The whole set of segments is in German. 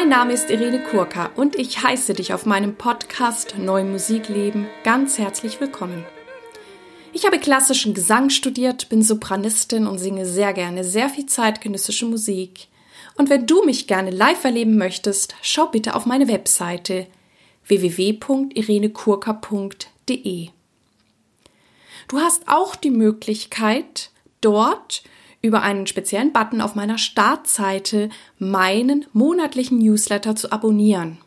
Mein Name ist Irene Kurka und ich heiße dich auf meinem Podcast Neu Musikleben ganz herzlich willkommen. Ich habe klassischen Gesang studiert, bin Sopranistin und singe sehr gerne sehr viel zeitgenössische Musik. Und wenn du mich gerne live erleben möchtest, schau bitte auf meine Webseite www.irenekurka.de. Du hast auch die Möglichkeit, dort über einen speziellen Button auf meiner Startseite meinen monatlichen Newsletter zu abonnieren.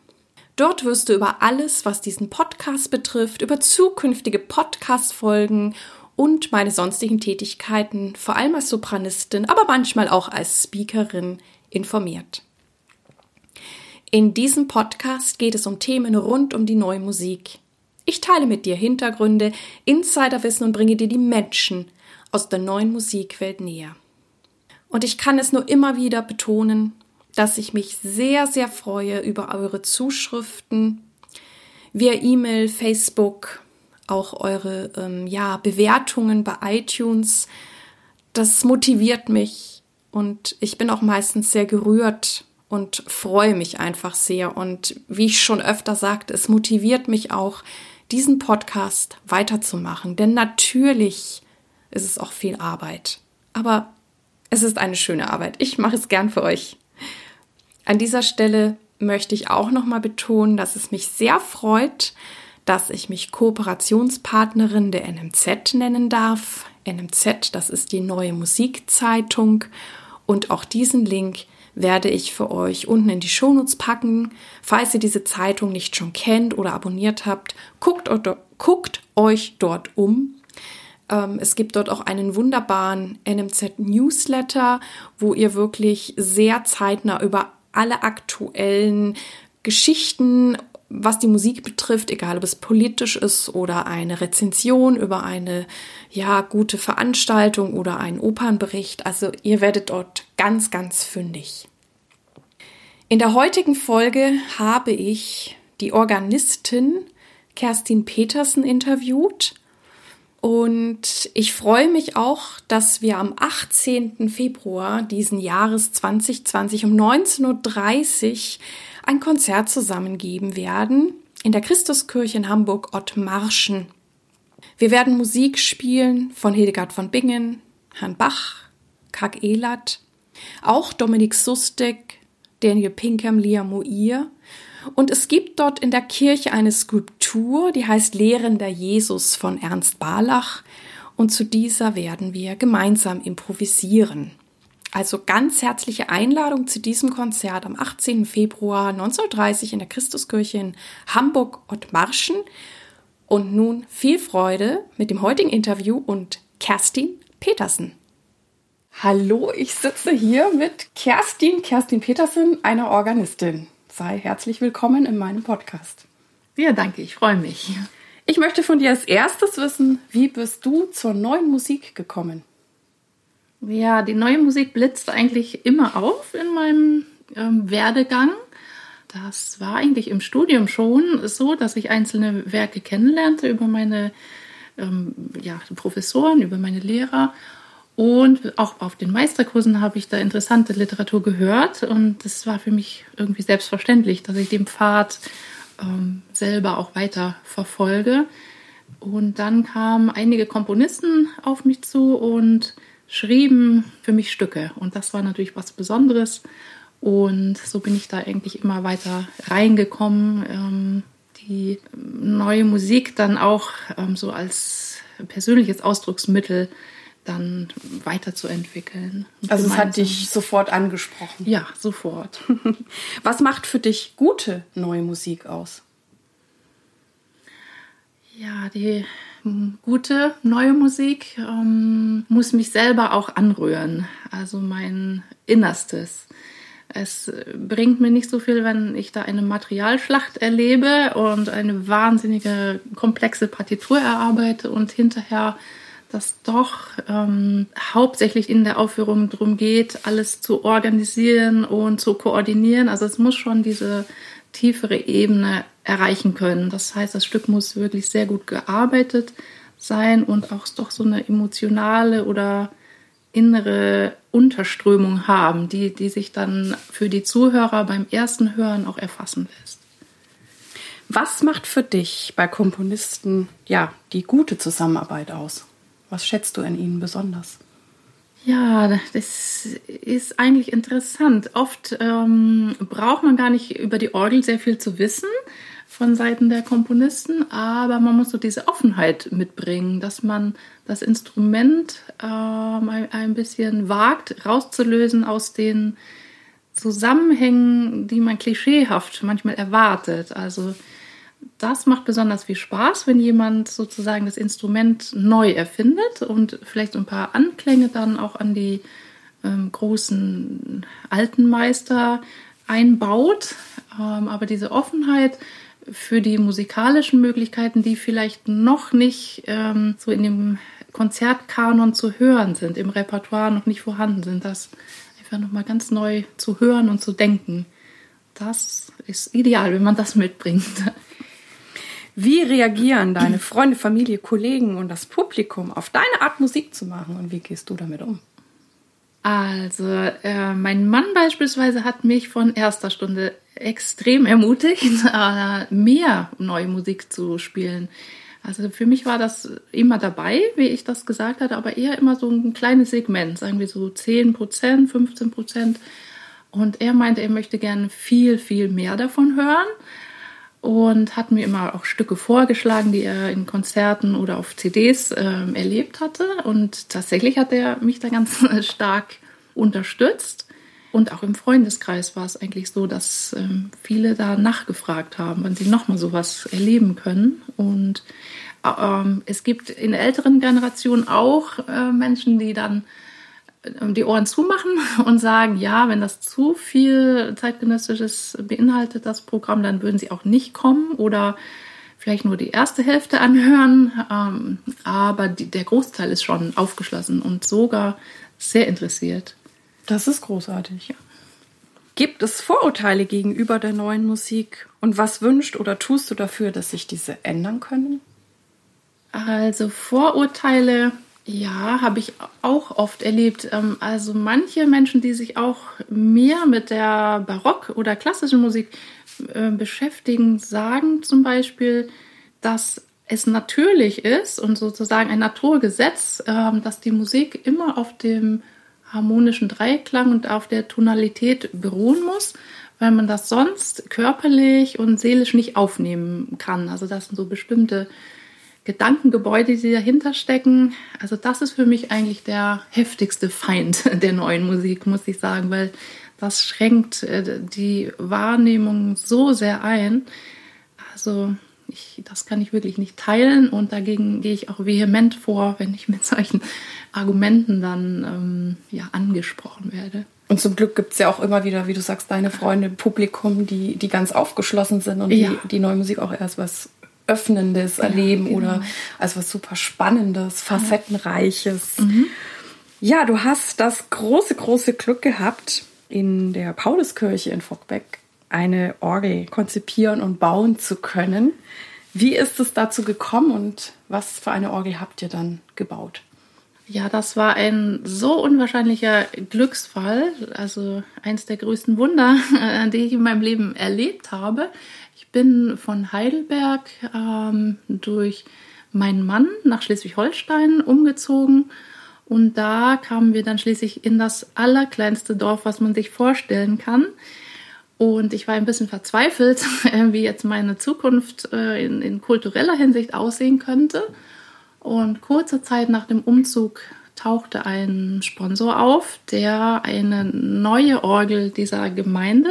Dort wirst du über alles, was diesen Podcast betrifft, über zukünftige Podcast-Folgen und meine sonstigen Tätigkeiten, vor allem als Sopranistin, aber manchmal auch als Speakerin, informiert. In diesem Podcast geht es um Themen rund um die neue Musik. Ich teile mit dir Hintergründe, Insiderwissen und bringe dir die Menschen aus der neuen Musikwelt näher. Und ich kann es nur immer wieder betonen, dass ich mich sehr, sehr freue über eure Zuschriften via E-Mail, Facebook, auch eure ähm, ja, Bewertungen bei iTunes. Das motiviert mich und ich bin auch meistens sehr gerührt und freue mich einfach sehr. Und wie ich schon öfter sagte, es motiviert mich auch, diesen Podcast weiterzumachen. Denn natürlich ist es auch viel Arbeit. Aber es ist eine schöne Arbeit. Ich mache es gern für euch. An dieser Stelle möchte ich auch nochmal betonen, dass es mich sehr freut, dass ich mich Kooperationspartnerin der NMZ nennen darf. NMZ, das ist die neue Musikzeitung. Und auch diesen Link werde ich für euch unten in die Shownotes packen. Falls ihr diese Zeitung nicht schon kennt oder abonniert habt, guckt, guckt euch dort um. Ähm, es gibt dort auch einen wunderbaren NMZ Newsletter, wo ihr wirklich sehr zeitnah über alle aktuellen Geschichten, was die Musik betrifft, egal ob es politisch ist oder eine Rezension über eine ja gute Veranstaltung oder einen Opernbericht. Also ihr werdet dort ganz, ganz fündig. In der heutigen Folge habe ich die Organistin Kerstin Petersen interviewt und ich freue mich auch, dass wir am 18. Februar diesen Jahres 2020 um 19.30 Uhr ein Konzert zusammengeben werden in der Christuskirche in Hamburg Ottmarschen. Wir werden Musik spielen von Hildegard von Bingen, Herrn Bach, Kag Elat, auch Dominik Sustek, Daniel Pinkham, Lia Moir und es gibt dort in der Kirche eine Skulptur, die heißt Lehrender Jesus von Ernst Barlach. Und zu dieser werden wir gemeinsam improvisieren. Also ganz herzliche Einladung zu diesem Konzert am 18. Februar 1930 in der Christuskirche in Hamburg-Ottmarschen. Und nun viel Freude mit dem heutigen Interview und Kerstin Petersen. Hallo, ich sitze hier mit Kerstin, Kerstin Petersen, einer Organistin sei herzlich willkommen in meinem Podcast. Ja, danke, ich freue mich. Ich möchte von dir als erstes wissen, wie bist du zur neuen Musik gekommen? Ja, die neue Musik blitzt eigentlich immer auf in meinem ähm, Werdegang. Das war eigentlich im Studium schon so, dass ich einzelne Werke kennenlernte über meine ähm, ja, Professoren, über meine Lehrer und auch auf den Meisterkursen habe ich da interessante Literatur gehört und es war für mich irgendwie selbstverständlich, dass ich den Pfad ähm, selber auch weiter verfolge. Und dann kamen einige Komponisten auf mich zu und schrieben für mich Stücke. Und das war natürlich was Besonderes. Und so bin ich da eigentlich immer weiter reingekommen, ähm, die neue Musik dann auch ähm, so als persönliches Ausdrucksmittel dann weiterzuentwickeln. Also es hat dich sofort angesprochen. Ja, sofort. Was macht für dich gute neue Musik aus? Ja, die gute neue Musik ähm, muss mich selber auch anrühren, also mein Innerstes. Es bringt mir nicht so viel, wenn ich da eine Materialschlacht erlebe und eine wahnsinnige komplexe Partitur erarbeite und hinterher dass doch ähm, hauptsächlich in der Aufführung darum geht, alles zu organisieren und zu koordinieren. Also es muss schon diese tiefere Ebene erreichen können. Das heißt, das Stück muss wirklich sehr gut gearbeitet sein und auch doch so eine emotionale oder innere Unterströmung haben, die, die sich dann für die Zuhörer beim ersten Hören auch erfassen lässt. Was macht für dich bei Komponisten ja die gute Zusammenarbeit aus? Was schätzt du an ihnen besonders? Ja, das ist eigentlich interessant. Oft ähm, braucht man gar nicht über die Orgel sehr viel zu wissen von Seiten der Komponisten, aber man muss so diese Offenheit mitbringen, dass man das Instrument ähm, ein, bisschen wagt, rauszulösen aus den Zusammenhängen, die man klischeehaft manchmal erwartet. Also das macht besonders viel Spaß, wenn jemand sozusagen das Instrument neu erfindet und vielleicht ein paar Anklänge dann auch an die ähm, großen alten Meister einbaut. Ähm, aber diese Offenheit für die musikalischen Möglichkeiten, die vielleicht noch nicht ähm, so in dem Konzertkanon zu hören sind, im Repertoire noch nicht vorhanden sind, das einfach nochmal ganz neu zu hören und zu denken. Das ist ideal, wenn man das mitbringt. Wie reagieren deine Freunde, Familie, Kollegen und das Publikum auf deine Art Musik zu machen und wie gehst du damit um? Also, äh, mein Mann beispielsweise hat mich von erster Stunde extrem ermutigt, äh, mehr neue Musik zu spielen. Also für mich war das immer dabei, wie ich das gesagt hatte, aber eher immer so ein kleines Segment, sagen wir so 10 Prozent, 15 Prozent. Und er meinte, er möchte gerne viel, viel mehr davon hören und hat mir immer auch Stücke vorgeschlagen, die er in Konzerten oder auf CDs äh, erlebt hatte. Und tatsächlich hat er mich da ganz stark unterstützt. Und auch im Freundeskreis war es eigentlich so, dass ähm, viele da nachgefragt haben, wann sie nochmal sowas erleben können. Und äh, ähm, es gibt in älteren Generationen auch äh, Menschen, die dann die Ohren zumachen und sagen, ja, wenn das zu viel zeitgenössisches beinhaltet, das Programm, dann würden sie auch nicht kommen oder vielleicht nur die erste Hälfte anhören. Ähm, aber die, der Großteil ist schon aufgeschlossen und sogar sehr interessiert. Das ist großartig. Ja. Gibt es Vorurteile gegenüber der neuen Musik? Und was wünscht oder tust du dafür, dass sich diese ändern können? Also Vorurteile ja, habe ich auch oft erlebt. Ähm, also manche Menschen, die sich auch mehr mit der Barock- oder klassischen Musik äh, beschäftigen, sagen zum Beispiel, dass es natürlich ist und sozusagen ein Naturgesetz, ähm, dass die Musik immer auf dem harmonischen Dreiklang und auf der Tonalität beruhen muss, weil man das sonst körperlich und seelisch nicht aufnehmen kann. Also das sind so bestimmte Gedankengebäude, die dahinter stecken. Also das ist für mich eigentlich der heftigste Feind der neuen Musik, muss ich sagen, weil das schränkt äh, die Wahrnehmung so sehr ein. Also ich, das kann ich wirklich nicht teilen und dagegen gehe ich auch vehement vor, wenn ich mit solchen Argumenten dann ähm, ja, angesprochen werde. Und zum Glück gibt es ja auch immer wieder, wie du sagst, deine Freunde, Publikum, die, die ganz aufgeschlossen sind und ja. die, die neue Musik auch erst was Öffnendes ja, erleben genau. oder als was super Spannendes, Facettenreiches. Mhm. Ja, du hast das große, große Glück gehabt, in der Pauluskirche in Fockbeck eine Orgel konzipieren und bauen zu können. Wie ist es dazu gekommen und was für eine Orgel habt ihr dann gebaut? Ja, das war ein so unwahrscheinlicher Glücksfall, also eins der größten Wunder, die ich in meinem Leben erlebt habe bin von Heidelberg ähm, durch meinen Mann nach Schleswig-Holstein umgezogen. Und da kamen wir dann schließlich in das allerkleinste Dorf, was man sich vorstellen kann. Und ich war ein bisschen verzweifelt, wie jetzt meine Zukunft äh, in, in, kultureller Hinsicht aussehen könnte. Und kurze Zeit nach dem Umzug tauchte ein Sponsor auf, der eine neue Orgel dieser Gemeinde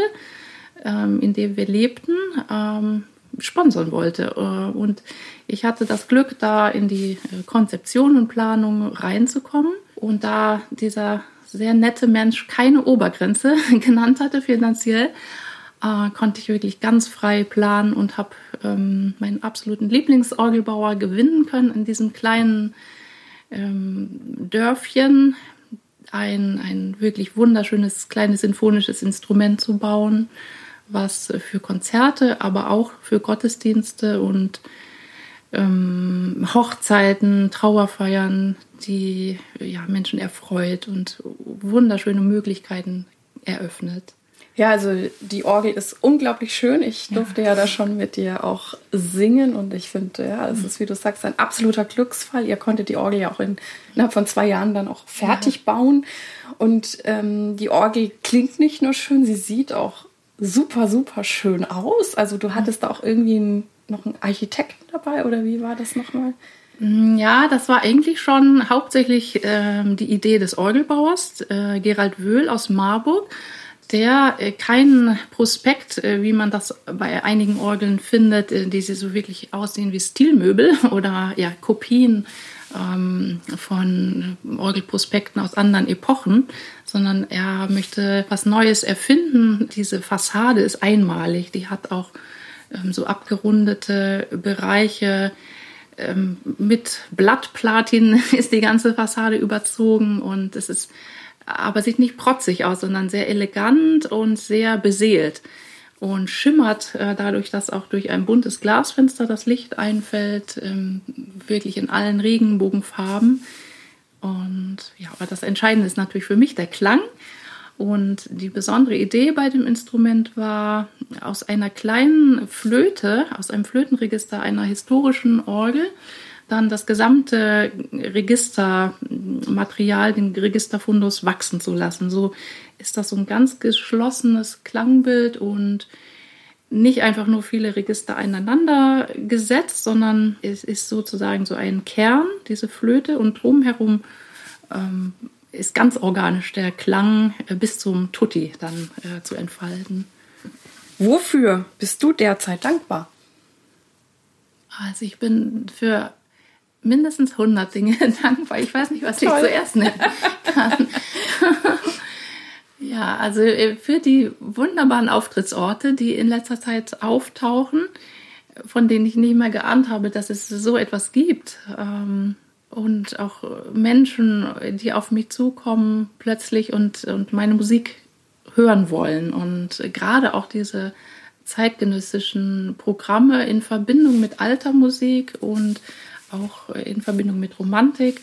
ähm, in dem wir lebten, ähm, sponsern wollte. Äh, und ich hatte das Glück, da in die äh, Konzeption und Planung reinzukommen. Und da dieser sehr nette Mensch keine Obergrenze genannt hatte finanziell, äh, konnte ich wirklich ganz frei planen und habe ähm, meinen absoluten Lieblingsorgelbauer gewinnen können in diesem kleinen ähm, Dörfchen. Ein, ein wirklich wunderschönes kleines sinfonisches Instrument zu bauen was für Konzerte, aber auch für Gottesdienste und ähm, Hochzeiten, Trauerfeiern, die ja, Menschen erfreut und wunderschöne Möglichkeiten eröffnet. Ja, also die Orgel ist unglaublich schön. Ich durfte ja, ja da schon mit dir auch singen und ich finde, ja, es ist, wie du sagst, ein absoluter Glücksfall. Ihr konntet die Orgel ja auch in, innerhalb von zwei Jahren dann auch fertig ja. bauen. Und ähm, die Orgel klingt nicht nur schön, sie sieht auch super, super schön aus. Also du hattest da auch irgendwie noch einen Architekten dabei oder wie war das nochmal? Mm, ja, das war eigentlich schon hauptsächlich ähm, die Idee des Orgelbauers, äh, Gerald Wöhl aus Marburg, der äh, keinen Prospekt, äh, wie man das bei einigen Orgeln findet, äh, die sie so wirklich aussehen wie Stilmöbel oder ja, Kopien ähm, von Orgelprospekten aus anderen Epochen, sondern er möchte was Neues erfinden. Diese Fassade ist einmalig, die hat auch ähm, so abgerundete Bereiche. Ähm, mit Blattplatin ist die ganze Fassade überzogen und es ist aber sieht nicht protzig aus, sondern sehr elegant und sehr beseelt und schimmert äh, dadurch, dass auch durch ein buntes Glasfenster das Licht einfällt, ähm, wirklich in allen Regenbogenfarben. Und ja, aber das Entscheidende ist natürlich für mich der Klang. Und die besondere Idee bei dem Instrument war, aus einer kleinen Flöte, aus einem Flötenregister einer historischen Orgel, dann das gesamte Registermaterial, den Registerfundus wachsen zu lassen. So ist das so ein ganz geschlossenes Klangbild und nicht einfach nur viele Register aneinander gesetzt, sondern es ist sozusagen so ein Kern, diese Flöte und drumherum ähm, ist ganz organisch der Klang äh, bis zum Tutti dann äh, zu entfalten. Wofür bist du derzeit dankbar? Also ich bin für mindestens 100 Dinge dankbar. Ich weiß nicht, was Toll. ich zuerst nennen kann. ja, also äh, für die wunderbaren Auftrittsorte, die in letzter Zeit auftauchen, von denen ich nicht mehr geahnt habe, dass es so etwas gibt. Ähm, und auch Menschen, die auf mich zukommen plötzlich und, und meine Musik hören wollen. Und gerade auch diese zeitgenössischen Programme in Verbindung mit alter Musik und auch in Verbindung mit Romantik,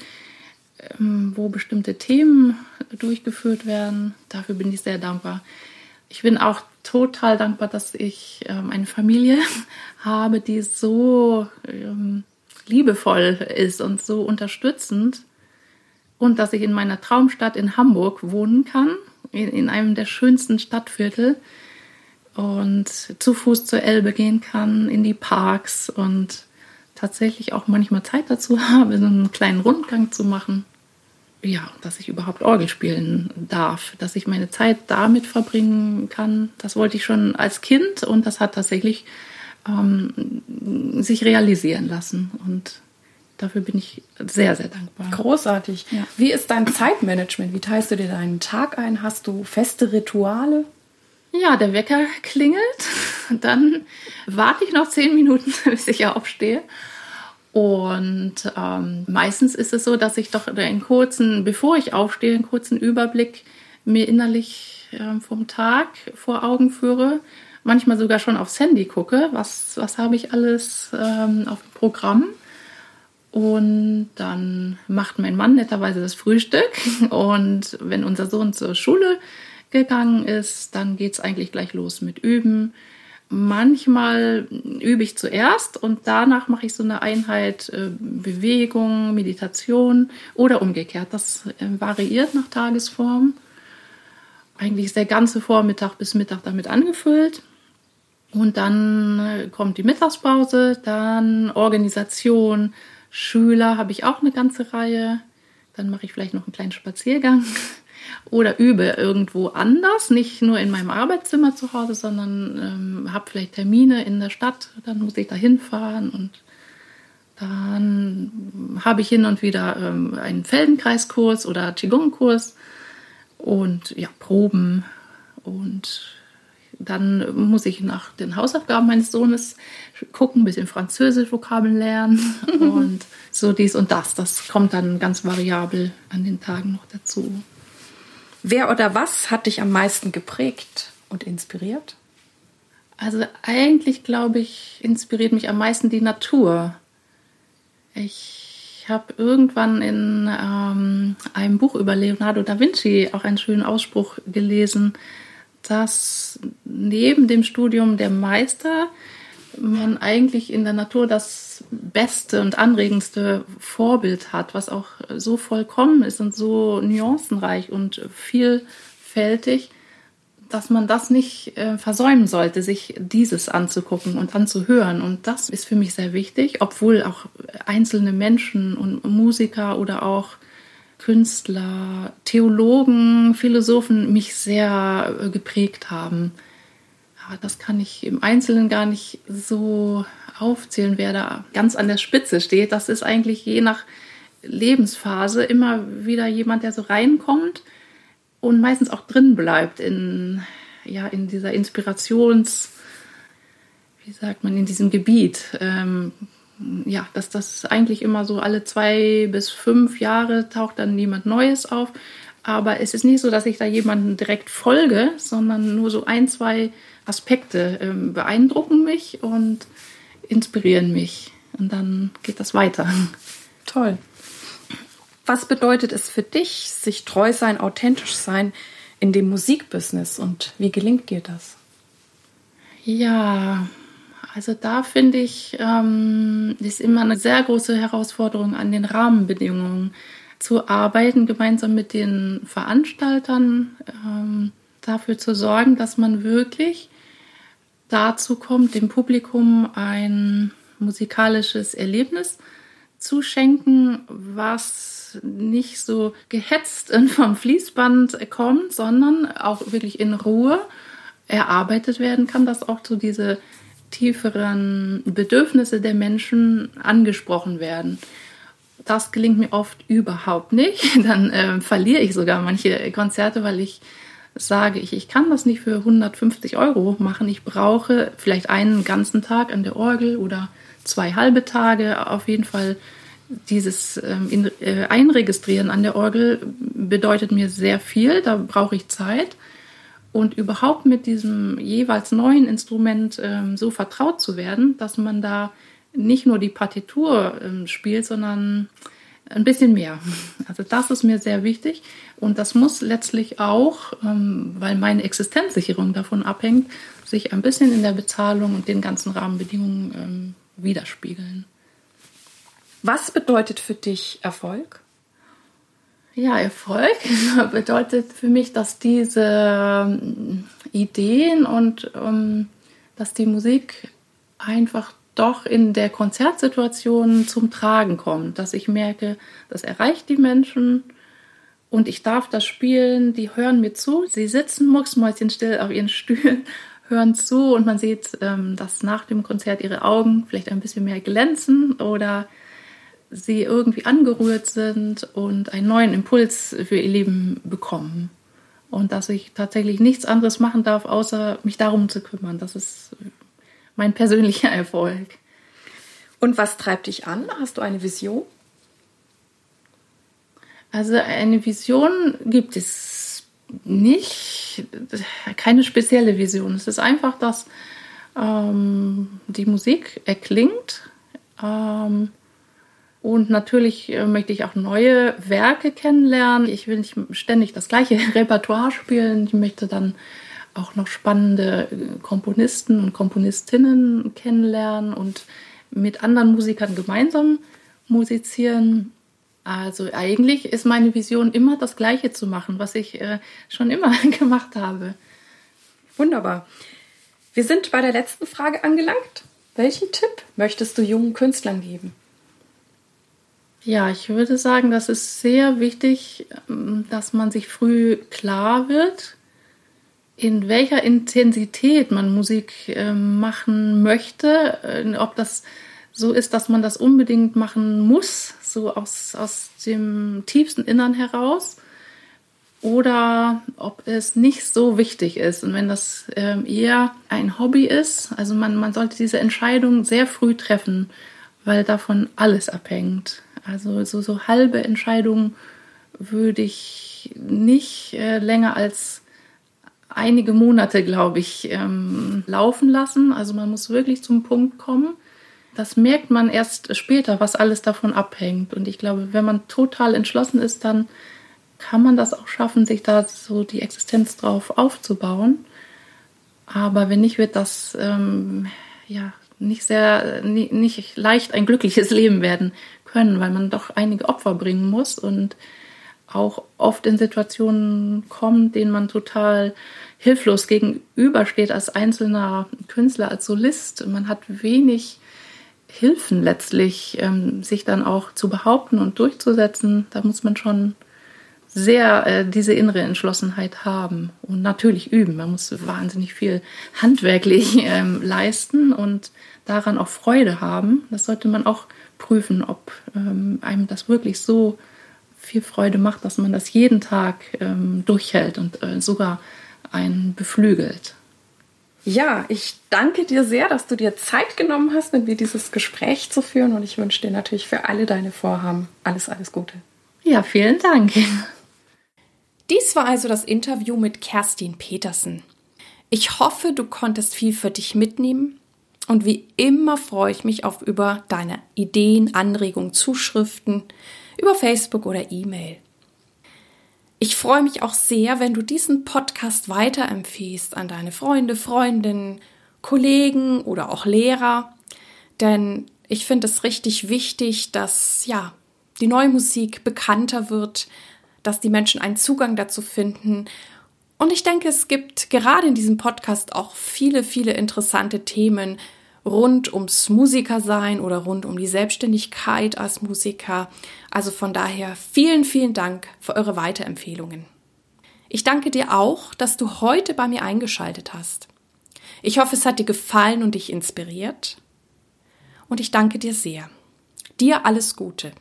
wo bestimmte Themen durchgeführt werden. Dafür bin ich sehr dankbar. Ich bin auch total dankbar, dass ich ähm, eine Familie habe, die so ähm, liebevoll ist und so unterstützend und dass ich in meiner Traumstadt in Hamburg wohnen kann, in, einem der schönsten Stadtviertel und zu Fuß zur Elbe gehen kann, in die Parks und tatsächlich auch manchmal Zeit dazu habe, so einen kleinen Rundgang zu machen. Ja, dass ich überhaupt Orgel spielen darf, dass ich meine Zeit damit verbringen kann. Das wollte ich schon als Kind und das hat tatsächlich ähm, sich realisieren lassen. Und dafür bin ich sehr, sehr dankbar. Großartig. Ja. Wie ist dein Zeitmanagement? Wie teilst du dir deinen Tag ein? Hast du feste Rituale? Ja, der Wecker klingelt. Dann warte ich noch zehn Minuten, bis ich aufstehe. Und ähm, meistens ist es so, dass ich doch einen kurzen, bevor ich aufstehe, einen kurzen Überblick mir innerlich äh, vom Tag vor Augen führe. Manchmal sogar schon aufs Handy gucke, was, was habe ich alles ähm, auf dem Programm. Und dann macht mein Mann netterweise das Frühstück. Und wenn unser Sohn zur Schule gegangen ist, dann geht es eigentlich gleich los mit Üben. Manchmal übe ich zuerst und danach mache ich so eine Einheit äh, Bewegung, Meditation oder umgekehrt. Das äh, variiert nach Tagesform. Eigentlich ist der ganze Vormittag bis Mittag damit angefüllt. Und dann äh, kommt die Mittagspause, dann Organisation, Schüler habe ich auch eine ganze Reihe. Dann mache ich vielleicht noch einen kleinen Spaziergang oder übe irgendwo anders, nicht nur in meinem Arbeitszimmer zu Hause, sondern ähm, habe vielleicht Termine in der Stadt, dann muss ich da hinfahren und dann habe ich hin und wieder ähm, einen Feldenkreiskurs oder Qigong-Kurs und ja, Proben und dann muss ich nach den Hausaufgaben meines Sohnes gucken, ein bisschen Französisch Vokabeln lernen und so dies und das. Das kommt dann ganz variabel an den Tagen noch dazu. Wer oder was hat dich am meisten geprägt und inspiriert? Also eigentlich glaube ich, inspiriert mich am meisten die Natur. Ich habe irgendwann in ähm, einem Buch über Leonardo da Vinci auch einen schönen Ausspruch gelesen, dass neben dem Studium der Meister man eigentlich in der Natur das beste und anregendste Vorbild hat, was auch so vollkommen ist und so nuancenreich und vielfältig, dass man das nicht äh, versäumen sollte, sich dieses anzugucken und anzuhören. Und das ist für mich sehr wichtig, obwohl auch einzelne Menschen und Musiker oder auch Künstler, Theologen, Philosophen mich sehr äh, geprägt haben. Das kann ich im Einzelnen gar nicht so aufzählen, wer da ganz an der Spitze steht. Das ist eigentlich je nach Lebensphase immer wieder jemand, der so reinkommt und meistens auch drin bleibt in, ja, in dieser Inspirations, wie sagt man, in diesem Gebiet. Ähm, ja, dass das eigentlich immer so alle zwei bis fünf Jahre taucht dann jemand Neues auf. Aber es ist nicht so, dass ich da jemanden direkt folge, sondern nur so ein, zwei Aspekte ähm, beeindrucken mich und inspirieren mich. Und dann geht das weiter. Toll. Was bedeutet es für dich, sich treu sein, authentisch sein in dem Musikbusiness und wie gelingt dir das? Ja, also da finde ich, ähm, ist immer eine sehr große Herausforderung an den Rahmenbedingungen zu arbeiten, gemeinsam mit den Veranstaltern, ähm, dafür zu sorgen, dass man wirklich dazu kommt, dem Publikum ein musikalisches Erlebnis zu schenken, was nicht so gehetzt vom Fließband kommt, sondern auch wirklich in Ruhe erarbeitet werden kann, dass auch so diese tieferen Bedürfnisse der Menschen angesprochen werden. Das gelingt mir oft überhaupt nicht. Dann äh, verliere ich sogar manche Konzerte, weil ich sage, ich, ich kann das nicht für 150 Euro machen. Ich brauche vielleicht einen ganzen Tag an der Orgel oder zwei halbe Tage. Auf jeden Fall dieses ähm, äh, Einregistrieren an der Orgel bedeutet mir sehr viel. Da brauche ich Zeit und überhaupt mit diesem jeweils neuen Instrument ähm, so vertraut zu werden, dass man da nicht nur die Partitur ähm, spielt, sondern ein bisschen mehr. Also das ist mir sehr wichtig und das muss letztlich auch, ähm, weil meine Existenzsicherung davon abhängt, sich ein bisschen in der Bezahlung und den ganzen Rahmenbedingungen ähm, widerspiegeln. Was bedeutet für dich Erfolg? Ja, Erfolg bedeutet für mich, dass diese Ideen und dass die Musik einfach doch in der Konzertsituation zum Tragen kommt, dass ich merke, das erreicht die Menschen und ich darf das spielen, die hören mir zu, sie sitzen mucksmäuschenstill auf ihren Stühlen, hören zu und man sieht, ähm, dass nach dem Konzert ihre Augen vielleicht ein bisschen mehr glänzen oder sie irgendwie angerührt sind und einen neuen Impuls für ihr Leben bekommen. Und dass ich tatsächlich nichts anderes machen darf, außer mich darum zu kümmern. Das ist mein persönlicher Erfolg. Und was treibt dich an? Hast du eine Vision? Also eine Vision gibt es nicht, keine spezielle Vision. Es ist einfach, dass ähm, die Musik erklingt. Ähm, und natürlich äh, möchte ich auch neue Werke kennenlernen. Ich will nicht ständig das gleiche Repertoire spielen. Ich möchte dann auch noch spannende äh, Komponisten und Komponistinnen kennenlernen und mit anderen Musikern gemeinsam musizieren. Also eigentlich ist meine Vision immer das Gleiche zu machen, was ich äh, schon immer gemacht habe. Wunderbar. Wir sind bei der letzten Frage angelangt. Welchen Tipp möchtest du jungen Künstlern geben? Ja, ich würde sagen, das ist sehr wichtig, ähm, dass man sich früh klar wird, in welcher Intensität man Musik ähm, machen möchte, äh, ob das so ist, dass man das unbedingt machen muss, so aus, aus dem tiefsten Innern heraus, oder ob es nicht so wichtig ist. Und wenn das ähm, eher ein Hobby ist, also man, man sollte diese Entscheidung sehr früh treffen, weil davon alles abhängt. Also so, so halbe Entscheidungen würde ich nicht äh, länger als einige Monate, glaube ich, ähm, laufen lassen. Also man muss wirklich zum Punkt kommen. das merkt man erst später, was alles davon abhängt. Und ich glaube, wenn man total entschlossen ist, dann kann man das auch schaffen, sich da so die Existenz drauf aufzubauen. Aber wenn nicht, wird das ähm, ja nicht sehr, nicht leicht ein glückliches Leben werden können, weil man doch einige Opfer bringen muss und auch oft in Situationen kommt, denen man total hilflos gegenübersteht als einzelner Künstler, als Solist. Man hat wenig Hilfen letztlich, ähm, sich dann auch zu behaupten und durchzusetzen. Da muss man schon sehr äh, diese innere Entschlossenheit haben und natürlich üben. Man muss wahnsinnig viel handwerklich ähm, leisten und daran auch Freude haben. Das sollte man auch prüfen, ob ähm, einem das wirklich so viel Freude macht, dass man das jeden Tag ähm, durchhält und äh, sogar einen beflügelt. Ja, ich danke dir sehr, dass du dir Zeit genommen hast, mit mir dieses Gespräch zu führen und ich wünsche dir natürlich für alle deine Vorhaben alles, alles Gute. Ja, vielen Dank. Dies war also das Interview mit Kerstin Petersen. Ich hoffe, du konntest viel für dich mitnehmen und wie immer freue ich mich auf über deine Ideen, Anregungen, Zuschriften über Facebook oder E-Mail. Ich freue mich auch sehr, wenn du diesen Podcast weiterempfiehlst an deine Freunde, Freundinnen, Kollegen oder auch Lehrer, denn ich finde es richtig wichtig, dass ja die neue Musik bekannter wird, dass die Menschen einen Zugang dazu finden. Und ich denke, es gibt gerade in diesem Podcast auch viele, viele interessante Themen, rund ums Musikersein oder rund um die Selbstständigkeit als Musiker. Also von daher vielen, vielen Dank für eure Weiterempfehlungen. Ich danke dir auch, dass du heute bei mir eingeschaltet hast. Ich hoffe, es hat dir gefallen und dich inspiriert. Und ich danke dir sehr. Dir alles Gute.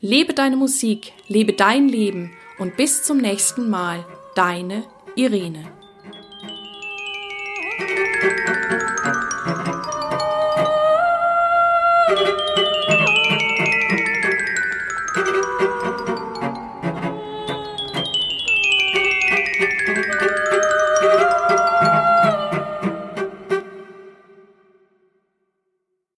Lebe deine Musik, lebe dein Leben und bis zum nächsten Mal, deine Irene.